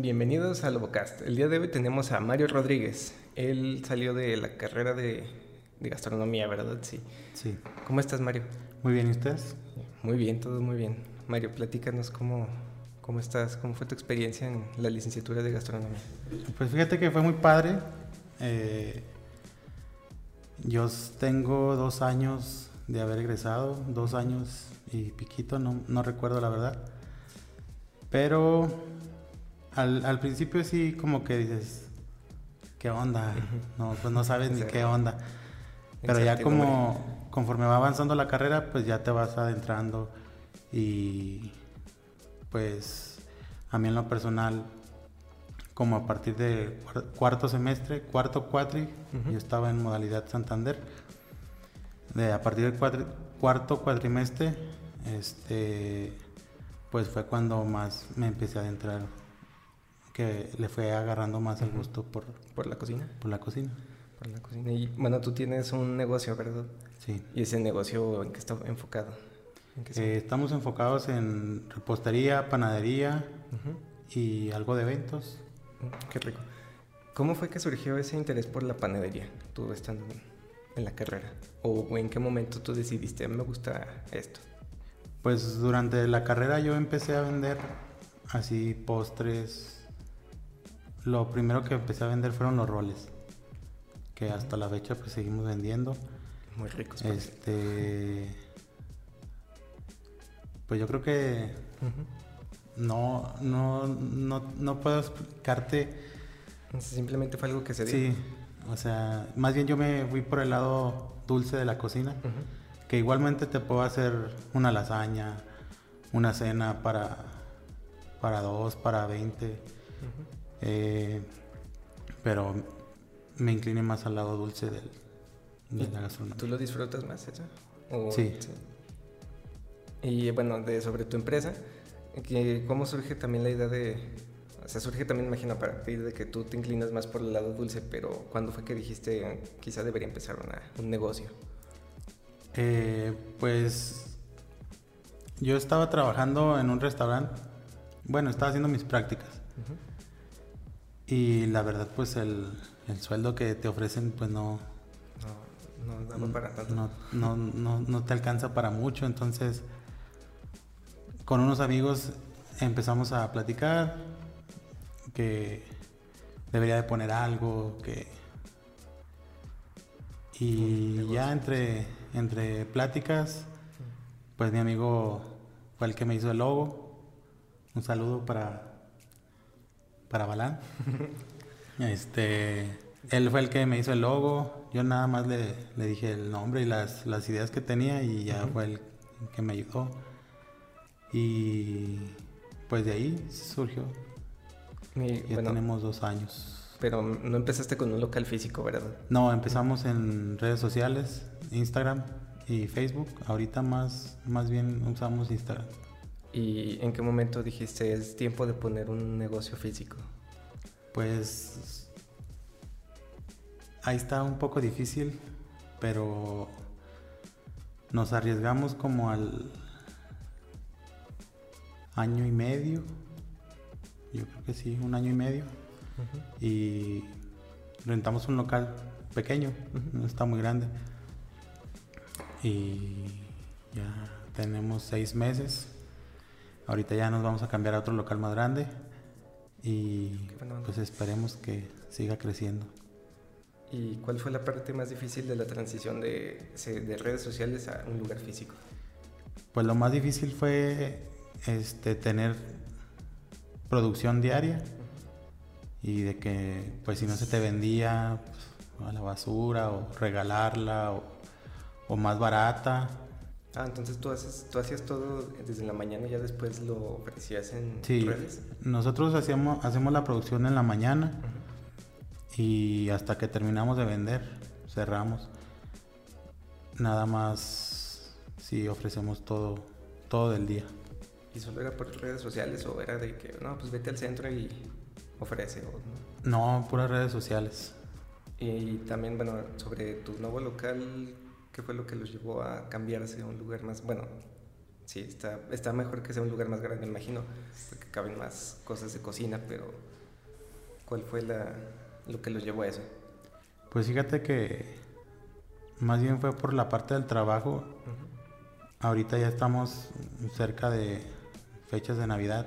Bienvenidos al Lobocast. El día de hoy tenemos a Mario Rodríguez. Él salió de la carrera de, de gastronomía, ¿verdad? Sí. Sí. ¿Cómo estás, Mario? Muy bien, ¿y ustedes? Muy bien, todo muy bien. Mario, platícanos cómo, cómo estás, cómo fue tu experiencia en la licenciatura de gastronomía. Pues fíjate que fue muy padre. Eh, yo tengo dos años de haber egresado, dos años y piquito, no, no recuerdo la verdad. Pero al, al principio sí como que dices, ¿qué onda? No, pues no sabes ni qué onda. Pero ya como conforme va avanzando la carrera, pues ya te vas adentrando y pues a mí en lo personal, como a partir de cuar- cuarto semestre, cuarto cuatri, yo estaba en modalidad Santander. De, a partir del cuatri- cuarto cuatrimestre, este, pues fue cuando más me empecé a adentrar, que le fue agarrando más el gusto por, ¿Por la cocina? por la cocina. Por la cocina. Y bueno, tú tienes un negocio, ¿verdad? Sí. ¿Y ese negocio en qué está enfocado? ¿En qué Eh, estamos enfocados en repostería, panadería y algo de eventos. Mm, Qué rico. ¿Cómo fue que surgió ese interés por la panadería, tú estando en- la carrera? ¿O en qué momento tú decidiste, "A mí me gusta esto? Pues durante la carrera yo empecé a vender así postres. Lo primero que empecé a vender fueron los roles, que hasta la fecha pues seguimos vendiendo. Muy ricos. cierto. Este, pues yo creo que no, no, no, no puedo explicarte. Simplemente fue algo que se dio. Sí, o sea, más bien yo me fui por el lado dulce de la cocina. Que igualmente te puedo hacer una lasaña, una cena para, para dos, para 20, Ujú. Eh, pero me incliné más al lado dulce del, de la gastronomía. ¿Tú lo disfrutas más eso? ¿O- Sí. Y bueno, de, sobre tu empresa, que, ¿cómo surge también la idea de... O sea, surge también, imagino, a partir de que tú te inclinas más por el lado dulce, pero ¿cuándo fue que dijiste quizá debería empezar una- un negocio? Eh, pues yo estaba trabajando en un restaurante, bueno, estaba haciendo mis prácticas Ujú. Y la verdad pues el, el sueldo que te ofrecen pues no, No, no para tanto. no, no, no, no te alcanza para mucho, entonces con unos amigos empezamos a platicar que debería de poner algo, que y ya entre, entre pláticas, pues mi amigo fue el que me hizo el logo. Un saludo para, para Balán. este, él fue el que me hizo el logo. Yo nada más le, le dije el nombre y las, las ideas que tenía y ya fue el que me ayudó. Y pues de ahí surgió. Y, Ya bueno, tenemos dos años. pero no empezaste con un local físico, ¿verdad? No, empezamos en redes sociales, Instagram y Facebook. Ahorita más, más bien usamos Instagram. ¿Y en qué momento dijiste es tiempo de poner un negocio físico? Pues ahí está un poco difícil, pero nos arriesgamos como al año y medio. Yo creo que sí, un año y medio. Y rentamos un local pequeño, no está muy grande. Y ya tenemos seis meses. Ahorita ya nos vamos a cambiar a otro local más grande. Y pues esperemos que siga creciendo. ¿Y cuál fue la parte más difícil de la transición de, redes sociales a un lugar físico? Pues lo más difícil fue este tener producción diaria y de que pues si no se te vendía pues, a la basura o regalarla o, o más barata. Ah, entonces tú, haces, tú hacías todo desde la mañana y ya después lo ofrecías en Sí, redes. nosotros hacíamos, hacemos la producción en la mañana y hasta que terminamos de vender, cerramos. Nada más si ofrecemos todo, todo del día. ¿Y solo era por redes sociales o era de que, no, pues vete al centro y ofrece? O, ¿no? No, puras redes sociales. Y también, bueno, sobre tu nuevo local, ¿qué fue lo que los llevó a cambiarse a un lugar más, bueno, Sí, está, está mejor que sea un lugar más grande, me imagino, porque caben más cosas de cocina, pero ¿cuál fue la, lo que los llevó a eso? Pues fíjate que más bien fue por la parte del trabajo. Ujú. Ahorita ya estamos cerca de fechas de Navidad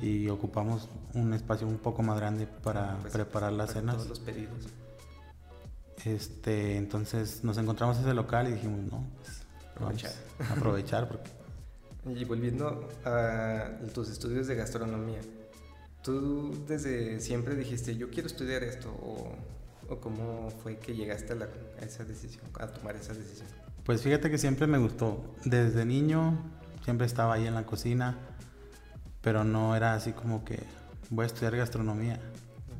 y ocupamos un espacio un poco más grande para Pues, preparar las para cenas. Todos los pedidos. Este, entonces nos encontramos ese local y dijimos, no, pues Aprovechar. aprovechar porque Y volviendo a tus estudios de gastronomía, ¿tú desde siempre dijiste, yo quiero estudiar esto? ¿O, o cómo fue que llegaste a, la- a esa decisión, a tomar esa decisión? Pues fíjate que siempre me gustó. Desde niño siempre estaba ahí en la cocina, pero no era así como que voy a estudiar gastronomía.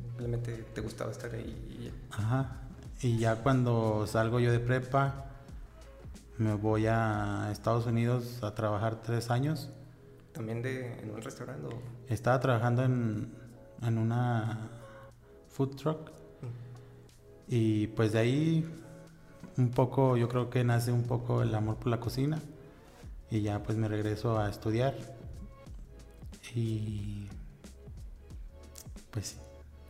Simplemente te gustaba estar ahí. Ajá. Y ya cuando salgo yo de prepa, me voy a Estados Unidos a trabajar tres años. ¿También de, en un restaurante? o- Estaba trabajando en, en una food truck y pues de ahí un poco, yo creo que nace un poco el amor por la cocina y ya pues me regreso a estudiar y pues sí.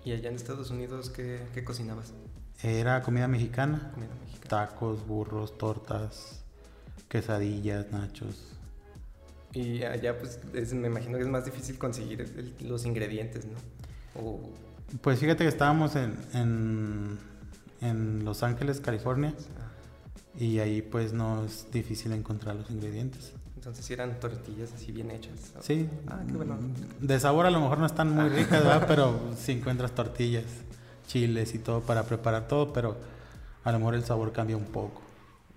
¿Y allá en Estados Unidos qué, qué cocinabas? Era comida mexicana, Comida mexicana. tacos, burros, tortas, quesadillas, nachos. Y allá pues es- me imagino que es más difícil conseguir el- los ingredientes, ¿no? O, Pues fíjate que estábamos en, en, en Los Ángeles, California. ah, Y ahí pues no es difícil encontrar los ingredientes. entonces eran tortillas así bien hechas. Sí. Ah, qué bueno. De sabor a lo mejor no están muy ricas, ¿verdad? Pero sí encuentras tortillas, chiles y todo para preparar todo, pero a lo mejor el sabor cambia un poco.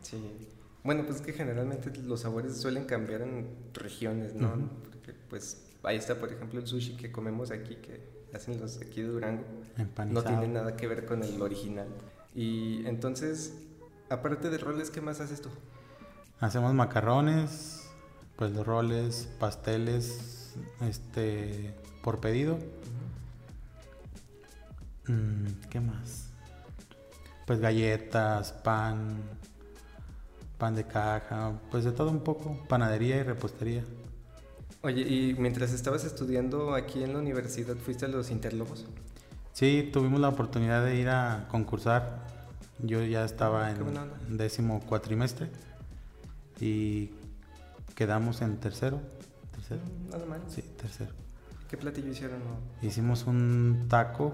Sí. Bueno, pues es que generalmente los sabores suelen cambiar en regiones, ¿no? Porque pues ahí está, por ejemplo, el sushi que comemos aquí, que hacen los aquí de Durango. Empanizado. No tiene nada que ver con el original. Y entonces, aparte de roles, ¿qué más haces tú? Hacemos macarrones, pues los roles, pasteles, este, por pedido. Mm, ¿Qué más? Pues galletas, pan, pan de caja, pues de todo un poco, panadería y repostería. Oye, y mientras estabas estudiando aquí en la universidad, ¿fuiste a los Interlobos? Sí, tuvimos la oportunidad de ir a concursar. Yo ya estaba en décimo cuatrimestre y quedamos en tercero. ¿Tercero? Mm, Nada mal. Sí, tercero. ¿Qué platillo hicieron? Hicimos un taco.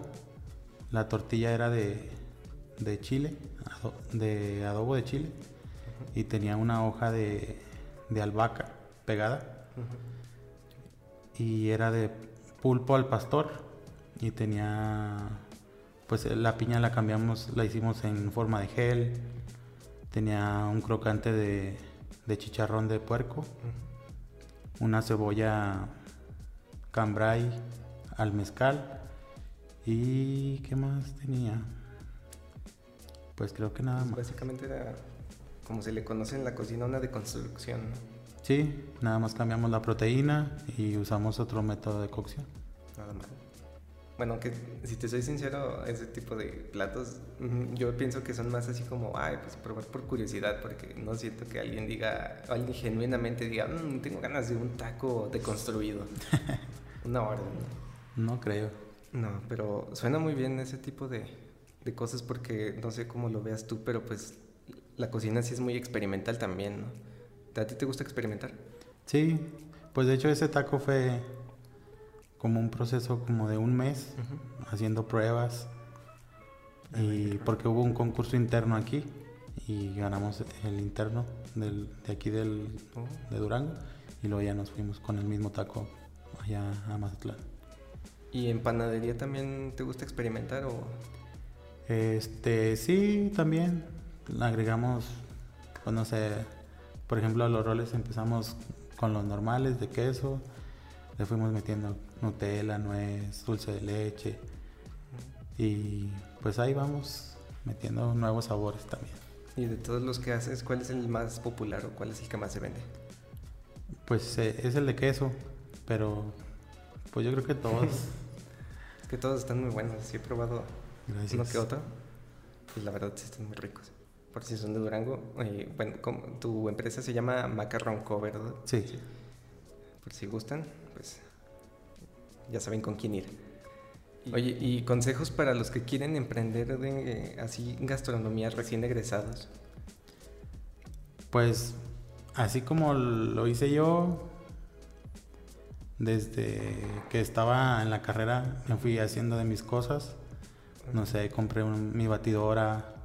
La tortilla era de, de chile, de adobo de chile. Y tenía una hoja de, de albahaca pegada. Y era de pulpo al pastor. Y tenía. Pues la piña la cambiamos, la hicimos en forma de gel. Tenía un crocante de, de chicharrón de puerco. Una cebolla cambray al mezcal y qué más tenía pues creo que nada Pues más básicamente era, como se le conoce en la cocina, una deconstrucción, ¿no? sí nada más cambiamos la proteína y usamos otro método de cocción Nada mal. Bueno, aunque si te soy sincero, ese tipo de platos, yo pienso que son más así como, ay, pues probar por curiosidad, porque no siento que alguien diga, alguien genuinamente diga, "Mm, tengo ganas de un taco deconstruido. Una orden, ¿no? no creo No, pero suena muy bien ese tipo de, de cosas porque no sé cómo lo veas tú, pero pues la cocina sí es muy experimental también, ¿no? ¿A ti te gusta experimentar? sí pues de hecho ese taco fue como un proceso como de un mes haciendo pruebas y porque hubo un concurso interno aquí y ganamos el interno del, de aquí del, Oh. de Durango y luego ya nos fuimos con el mismo taco allá a Mazatlán. ¿Y en panadería también te gusta experimentar o...? Este, sí, también agregamos, pues no sé, por ejemplo a los roles empezamos con los normales de queso, le fuimos metiendo Nutella, nuez, dulce de leche y pues ahí vamos metiendo nuevos sabores también. Y de todos los que haces, ¿cuál es el más popular o cuál es el que más se vende? Pues eh, es el de queso, pero pues yo creo que todos. Es que todos están muy buenos, sí he probado Gracias. uno que otro. Pues la verdad sí están muy ricos. por si son de Durango. Eh, bueno, tu empresa se llama Macarron Co, ¿verdad? Sí. Por si gustan, pues ya saben con quién ir. Oye, ¿y consejos para los que quieren emprender de eh, así gastronomía recién egresados? Pues así como lo hice yo, desde que estaba en la carrera me fui haciendo de mis cosas. No sé, compré un- mi batidora,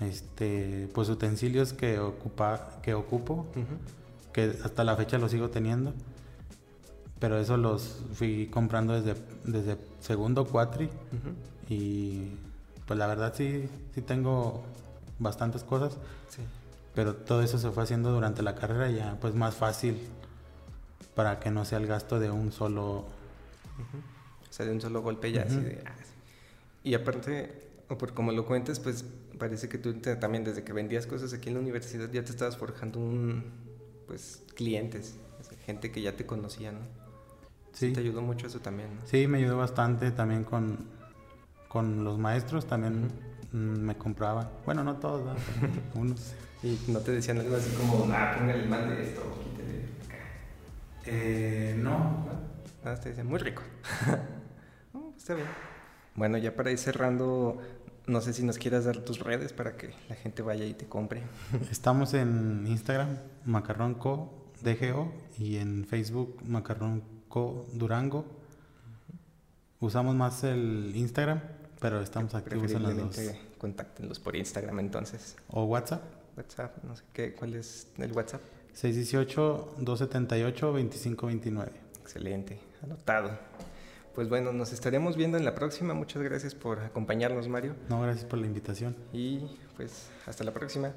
este, pues utensilios que ocupa, que ocupo, que hasta la fecha los sigo teniendo. Pero eso los fui comprando desde, desde segundo cuatri y pues la verdad sí, sí tengo bastantes cosas. Sí. Pero todo eso se fue haciendo durante la carrera y ya pues más fácil para que no sea el gasto de un solo... O sea, de un solo golpe ya así Ujú. de... ah. Y aparte, o por como lo cuentas, pues parece que tú te- también desde que vendías cosas aquí en la universidad ya te estabas forjando un... pues clientes, o sea, gente que ya te conocía, ¿no? Sí, Te ayudó mucho eso también, ¿no? sí, me ayudó bastante también con, con los maestros, también mm, me compraban. Bueno, no todos. Pero unos. Y no te decían algo así como, ah, póngale mal de esto. Eh, no, Nada, te decían, muy rico. Oh, está bien. Bueno, ya para ir cerrando, no sé si nos quieras dar tus redes para que la gente vaya y te compre. Estamos en Instagram, macarronco DGO, y en Facebook, macarronco Durango. Usamos más el Instagram, pero estamos activos en las dos. Preferiblemente contáctenlos por Instagram entonces. O WhatsApp, WhatsApp, no sé qué, ¿cuál es el WhatsApp? 618-278-2529. Excelente, anotado. Pues bueno, nos estaremos viendo en la próxima. Muchas gracias por acompañarnos, Mario. No, gracias por la invitación. Y pues hasta la próxima.